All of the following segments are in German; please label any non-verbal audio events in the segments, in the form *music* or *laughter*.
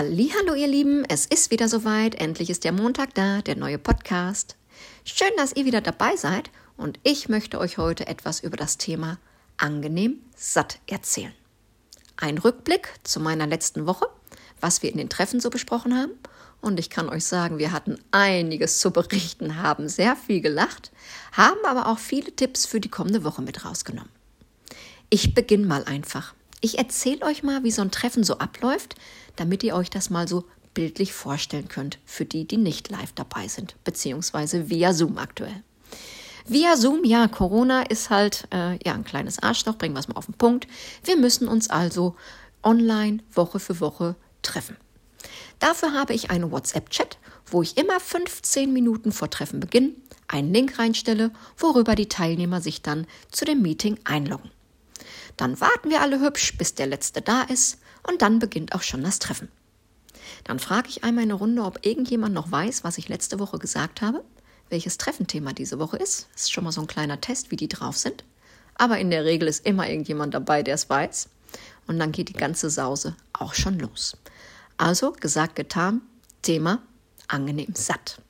Hallo ihr Lieben, es ist wieder soweit, endlich ist der Montag da, der neue Podcast. Schön, dass ihr wieder dabei seid und ich möchte euch heute etwas über das Thema angenehm satt erzählen. Ein Rückblick zu meiner letzten Woche, was wir in den Treffen so besprochen haben und ich kann euch sagen, wir hatten einiges zu berichten, haben sehr viel gelacht, haben aber auch viele Tipps für die kommende Woche mit rausgenommen. Ich beginne mal einfach. Ich erzähle euch mal, wie so ein Treffen so abläuft, damit ihr euch das mal so bildlich vorstellen könnt, für die, die nicht live dabei sind, beziehungsweise via Zoom aktuell. Via Zoom, ja, Corona ist halt äh, ja ein kleines Arschloch, bringen wir es mal auf den Punkt. Wir müssen uns also online Woche für Woche treffen. Dafür habe ich einen WhatsApp-Chat, wo ich immer 15 Minuten vor Treffenbeginn einen Link reinstelle, worüber die Teilnehmer sich dann zu dem Meeting einloggen. Dann warten wir alle hübsch, bis der Letzte da ist und dann beginnt auch schon das Treffen. Dann frage ich einmal in der Runde, ob irgendjemand noch weiß, was ich letzte Woche gesagt habe, welches Treffenthema diese Woche ist. Das ist schon mal so ein kleiner Test, wie die drauf sind. Aber in der Regel ist immer irgendjemand dabei, der es weiß. Und dann geht die ganze Sause auch schon los. Also gesagt, getan, Thema angenehm satt.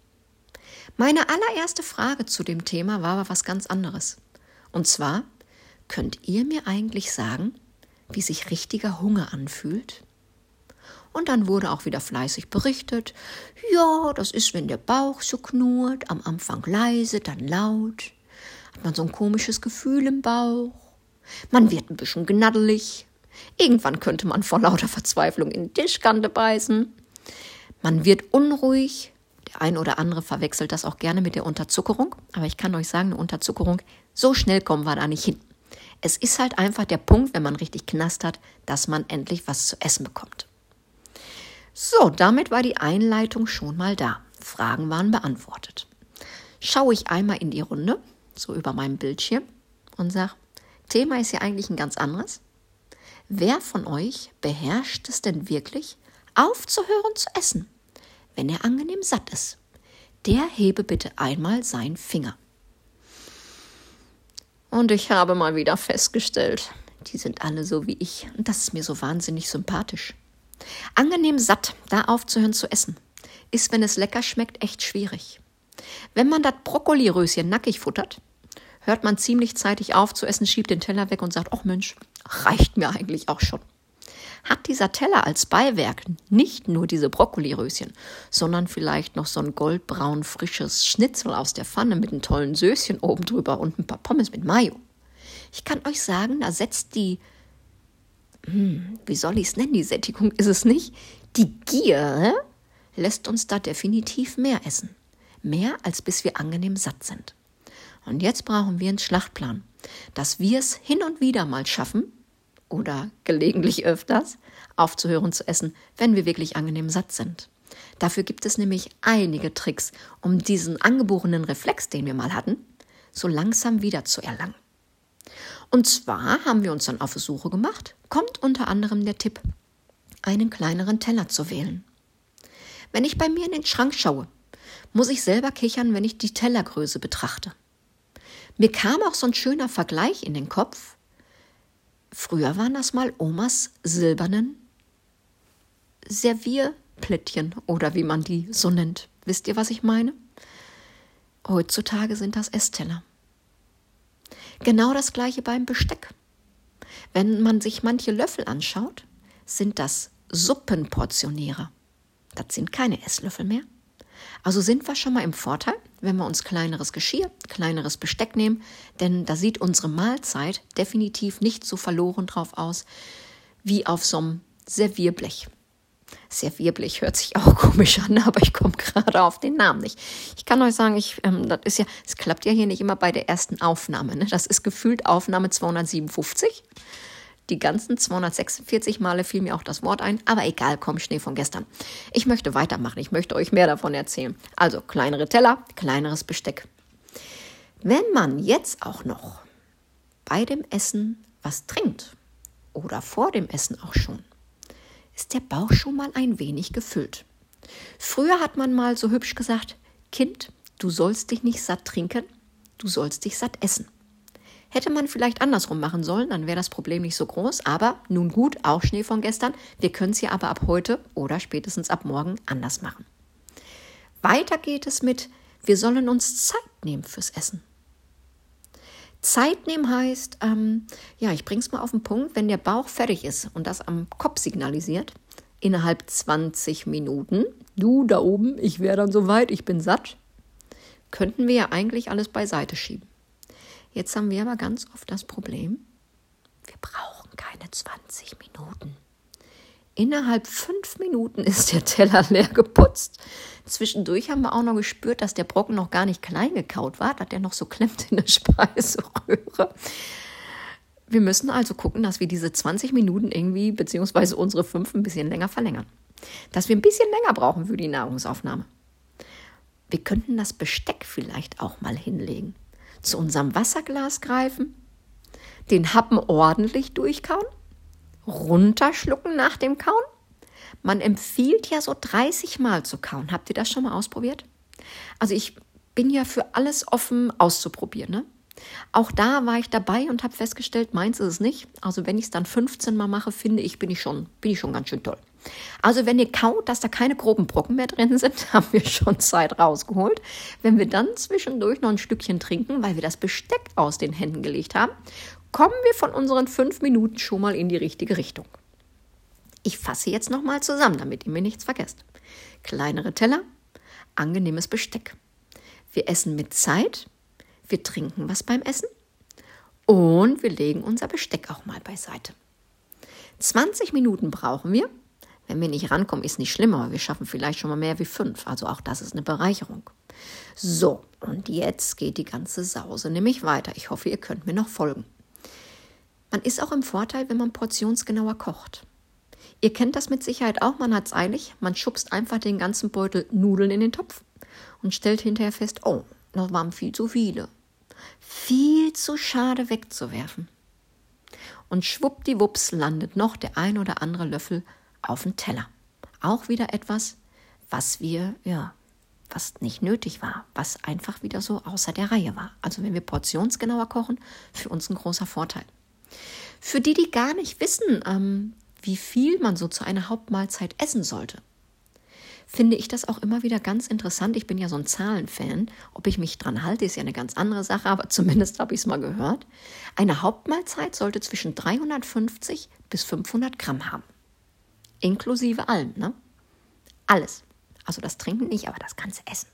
Meine allererste Frage zu dem Thema war aber was ganz anderes. Und zwar, Könnt ihr mir eigentlich sagen, wie sich richtiger Hunger anfühlt? Und dann wurde auch wieder fleißig berichtet, ja, das ist, wenn der Bauch so knurrt, am Anfang leise, dann laut, hat man so ein komisches Gefühl im Bauch, man wird ein bisschen gnaddelig, irgendwann könnte man vor lauter Verzweiflung in die Tischkante beißen, man wird unruhig, der ein oder andere verwechselt das auch gerne mit der Unterzuckerung, aber ich kann euch sagen, eine Unterzuckerung, so schnell kommen wir da nicht hin. Es ist halt einfach der Punkt, wenn man richtig Knast hat, dass man endlich was zu essen bekommt. So, damit war die Einleitung schon mal da. Fragen waren beantwortet. Schaue ich einmal in die Runde, so über meinem Bildschirm, und sage, Thema ist ja eigentlich ein ganz anderes. Wer von euch beherrscht es denn wirklich, aufzuhören zu essen, wenn er angenehm satt ist? Der hebe bitte einmal seinen Finger. Und ich habe mal wieder festgestellt, die sind alle so wie ich. Und das ist mir so wahnsinnig sympathisch. Angenehm satt, da aufzuhören zu essen, ist, wenn es lecker schmeckt, echt schwierig. Wenn man das Brokkoliröschen nackig futtert, hört man ziemlich zeitig auf zu essen, schiebt den Teller weg und sagt, ach Mensch, reicht mir eigentlich auch schon hat dieser Teller als Beiwerk nicht nur diese Brokkoliröschen, sondern vielleicht noch so ein goldbraun frisches Schnitzel aus der Pfanne mit einem tollen Söschen oben drüber und ein paar Pommes mit Mayo. Ich kann euch sagen, da setzt die, hm, wie soll ich es nennen, die Sättigung ist es nicht, die Gier lässt uns da definitiv mehr essen. Mehr, als bis wir angenehm satt sind. Und jetzt brauchen wir einen Schlachtplan, dass wir es hin und wieder mal schaffen, oder gelegentlich öfters aufzuhören zu essen, wenn wir wirklich angenehm satt sind. Dafür gibt es nämlich einige Tricks, um diesen angeborenen Reflex, den wir mal hatten, so langsam wieder zu erlangen. Und zwar haben wir uns dann auf Suche gemacht, kommt unter anderem der Tipp, einen kleineren Teller zu wählen. Wenn ich bei mir in den Schrank schaue, muss ich selber kichern, wenn ich die Tellergröße betrachte. Mir kam auch so ein schöner Vergleich in den Kopf, Früher waren das mal Omas silbernen Servierplättchen oder wie man die so nennt. Wisst ihr, was ich meine? Heutzutage sind das Essteller. Genau das gleiche beim Besteck. Wenn man sich manche Löffel anschaut, sind das Suppenportionäre. Das sind keine Esslöffel mehr. Also sind wir schon mal im Vorteil, wenn wir uns kleineres Geschirr, kleineres Besteck nehmen, denn da sieht unsere Mahlzeit definitiv nicht so verloren drauf aus wie auf so einem Servierblech. Servierblech hört sich auch *laughs* komisch an, aber ich komme gerade auf den Namen nicht. Ich kann euch sagen, ich, ähm, das ist ja, es klappt ja hier nicht immer bei der ersten Aufnahme. Ne? Das ist gefühlt Aufnahme 257. Die ganzen 246 Male fiel mir auch das Wort ein, aber egal, komm, Schnee von gestern. Ich möchte weitermachen, ich möchte euch mehr davon erzählen. Also kleinere Teller, kleineres Besteck. Wenn man jetzt auch noch bei dem Essen was trinkt oder vor dem Essen auch schon, ist der Bauch schon mal ein wenig gefüllt. Früher hat man mal so hübsch gesagt, Kind, du sollst dich nicht satt trinken, du sollst dich satt essen. Hätte man vielleicht andersrum machen sollen, dann wäre das Problem nicht so groß. Aber nun gut, auch Schnee von gestern. Wir können es ja aber ab heute oder spätestens ab morgen anders machen. Weiter geht es mit, wir sollen uns Zeit nehmen fürs Essen. Zeit nehmen heißt, ähm, ja, ich bring's mal auf den Punkt, wenn der Bauch fertig ist und das am Kopf signalisiert, innerhalb 20 Minuten, du da oben, ich wäre dann soweit, ich bin satt, könnten wir ja eigentlich alles beiseite schieben. Jetzt haben wir aber ganz oft das Problem, wir brauchen keine 20 Minuten. Innerhalb fünf Minuten ist der Teller *laughs* leer geputzt. Zwischendurch haben wir auch noch gespürt, dass der Brocken noch gar nicht klein gekaut war, dass der noch so klemmt in der *laughs* Speiseröhre. Wir müssen also gucken, dass wir diese 20 Minuten irgendwie, beziehungsweise unsere fünf, ein bisschen länger verlängern. Dass wir ein bisschen länger brauchen für die Nahrungsaufnahme. Wir könnten das Besteck vielleicht auch mal hinlegen. Zu unserem Wasserglas greifen, den Happen ordentlich durchkauen runterschlucken nach dem Kauen. Man empfiehlt ja so 30 Mal zu kauen. Habt ihr das schon mal ausprobiert? Also ich bin ja für alles offen auszuprobieren. Ne? Auch da war ich dabei und habe festgestellt, meins ist es nicht. Also wenn ich es dann 15 Mal mache, finde ich, bin ich schon, bin ich schon ganz schön toll. Also wenn ihr kaut, dass da keine groben Brocken mehr drin sind, *laughs* haben wir schon Zeit rausgeholt. Wenn wir dann zwischendurch noch ein Stückchen trinken, weil wir das Besteck aus den Händen gelegt haben, kommen wir von unseren fünf Minuten schon mal in die richtige Richtung. Ich fasse jetzt nochmal zusammen, damit ihr mir nichts vergesst. Kleinere Teller, angenehmes Besteck. Wir essen mit Zeit, wir trinken was beim Essen und wir legen unser Besteck auch mal beiseite. 20 Minuten brauchen wir. Wenn wir nicht rankommen, ist nicht schlimm, aber wir schaffen vielleicht schon mal mehr wie fünf. Also auch das ist eine Bereicherung. So, und jetzt geht die ganze Sause nämlich weiter. Ich hoffe, ihr könnt mir noch folgen. Man ist auch im Vorteil, wenn man portionsgenauer kocht. Ihr kennt das mit Sicherheit auch, man hat es eilig, man schubst einfach den ganzen Beutel Nudeln in den Topf und stellt hinterher fest, oh, das waren viel zu viele. Viel zu schade wegzuwerfen. Und schwuppdiwupps landet noch der ein oder andere Löffel auf dem Teller. Auch wieder etwas, was wir, ja, was nicht nötig war, was einfach wieder so außer der Reihe war. Also wenn wir portionsgenauer kochen, für uns ein großer Vorteil. Für die, die gar nicht wissen, ähm, wie viel man so zu einer Hauptmahlzeit essen sollte, finde ich das auch immer wieder ganz interessant. Ich bin ja so ein Zahlenfan. Ob ich mich dran halte, ist ja eine ganz andere Sache, aber *laughs* zumindest habe ich es mal gehört. Eine Hauptmahlzeit sollte zwischen 350 bis 500 Gramm haben. Inklusive allem, ne? Alles. Also das Trinken nicht, aber das ganze Essen.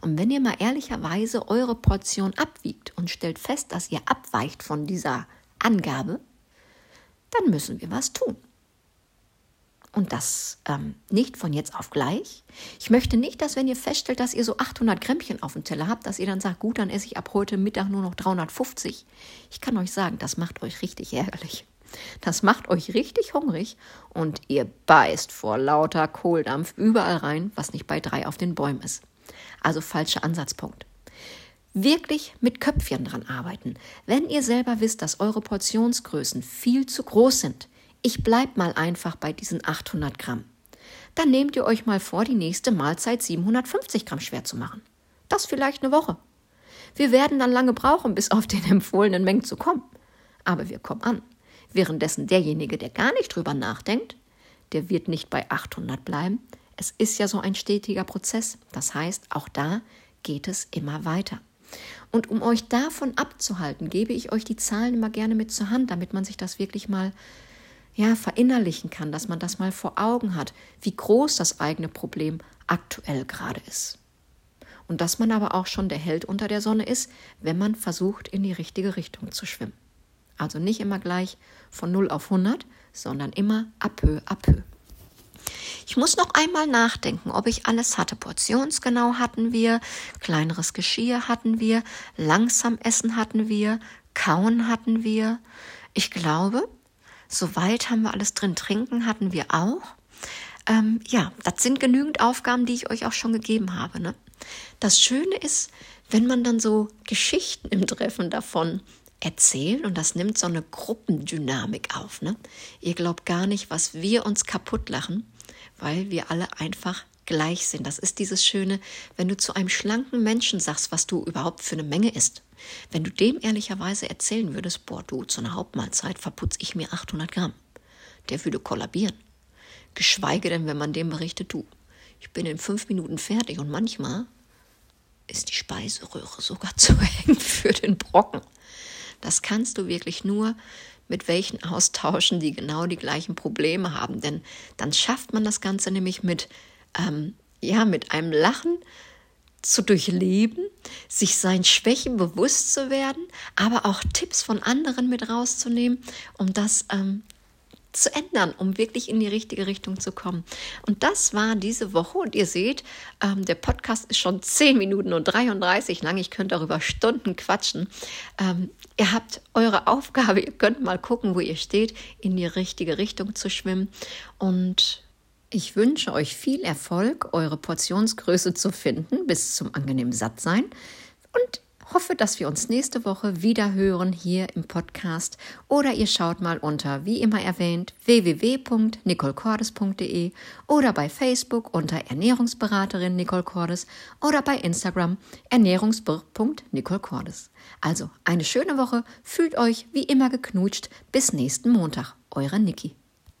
Und wenn ihr mal ehrlicherweise eure Portion abwiegt und stellt fest, dass ihr abweicht von dieser Angabe, dann müssen wir was tun. Und das ähm, nicht von jetzt auf gleich. Ich möchte nicht, dass wenn ihr feststellt, dass ihr so 800 Grämmchen auf dem Teller habt, dass ihr dann sagt, gut, dann esse ich ab heute Mittag nur noch 350. Ich kann euch sagen, das macht euch richtig ärgerlich. Das macht euch richtig hungrig und ihr beißt vor lauter Kohldampf überall rein, was nicht bei drei auf den Bäumen ist. Also falscher Ansatzpunkt wirklich mit Köpfchen dran arbeiten. Wenn ihr selber wisst, dass eure Portionsgrößen viel zu groß sind, ich bleib mal einfach bei diesen 800 Gramm, dann nehmt ihr euch mal vor, die nächste Mahlzeit 750 Gramm schwer zu machen. Das vielleicht eine Woche. Wir werden dann lange brauchen, bis auf den empfohlenen Mengen zu kommen. Aber wir kommen an. Währenddessen derjenige, der gar nicht drüber nachdenkt, der wird nicht bei 800 bleiben. Es ist ja so ein stetiger Prozess. Das heißt, auch da geht es immer weiter. Und um euch davon abzuhalten, gebe ich euch die Zahlen immer gerne mit zur Hand, damit man sich das wirklich mal ja, verinnerlichen kann, dass man das mal vor Augen hat, wie groß das eigene Problem aktuell gerade ist. Und dass man aber auch schon der Held unter der Sonne ist, wenn man versucht, in die richtige Richtung zu schwimmen. Also nicht immer gleich von 0 auf 100, sondern immer à peu à peu. Ich muss noch einmal nachdenken, ob ich alles hatte. Portionsgenau hatten wir, kleineres Geschirr hatten wir, langsam essen hatten wir, kauen hatten wir. Ich glaube, soweit haben wir alles drin. Trinken hatten wir auch. Ähm, ja, das sind genügend Aufgaben, die ich euch auch schon gegeben habe. Ne? Das Schöne ist, wenn man dann so Geschichten im Treffen davon erzählt und das nimmt so eine Gruppendynamik auf. Ne? Ihr glaubt gar nicht, was wir uns kaputt lachen, weil wir alle einfach gleich sind. Das ist dieses Schöne, wenn du zu einem schlanken Menschen sagst, was du überhaupt für eine Menge isst. Wenn du dem ehrlicherweise erzählen würdest, boah, du, zu einer Hauptmahlzeit verputze ich mir 800 Gramm, der würde kollabieren. Geschweige denn, wenn man dem berichtet, du, ich bin in fünf Minuten fertig und manchmal ist die Speiseröhre sogar *laughs* zu eng für den Brocken. Das kannst du wirklich nur mit welchen *laughs* austauschen, die genau die gleichen Probleme haben. Denn dann schafft man das Ganze nämlich mit, ähm, ja, mit einem Lachen zu durchleben, sich seinen Schwächen bewusst zu werden, aber auch Tipps von anderen mit rauszunehmen, um das ähm, zu ändern, um wirklich in die richtige Richtung zu kommen. Und das war diese Woche. Und ihr seht, ähm, der Podcast ist schon 10 Minuten und 33 lang. Ich könnte darüber Stunden quatschen. Ähm, ihr habt eure Aufgabe, ihr könnt mal gucken, wo ihr steht, in die richtige Richtung zu schwimmen. Und ich wünsche euch viel Erfolg, eure Portionsgröße zu finden, bis zum angenehmen Sattsein. Und hoffe, dass wir uns nächste Woche wieder hören hier im Podcast oder ihr schaut mal unter, wie immer erwähnt, www.nicolecordes.de oder bei Facebook unter Ernährungsberaterin Nicole Cordes oder bei Instagram ernährungsbir.nicolecordes. Also eine schöne Woche, fühlt euch wie immer geknutscht, bis nächsten Montag, eure Niki.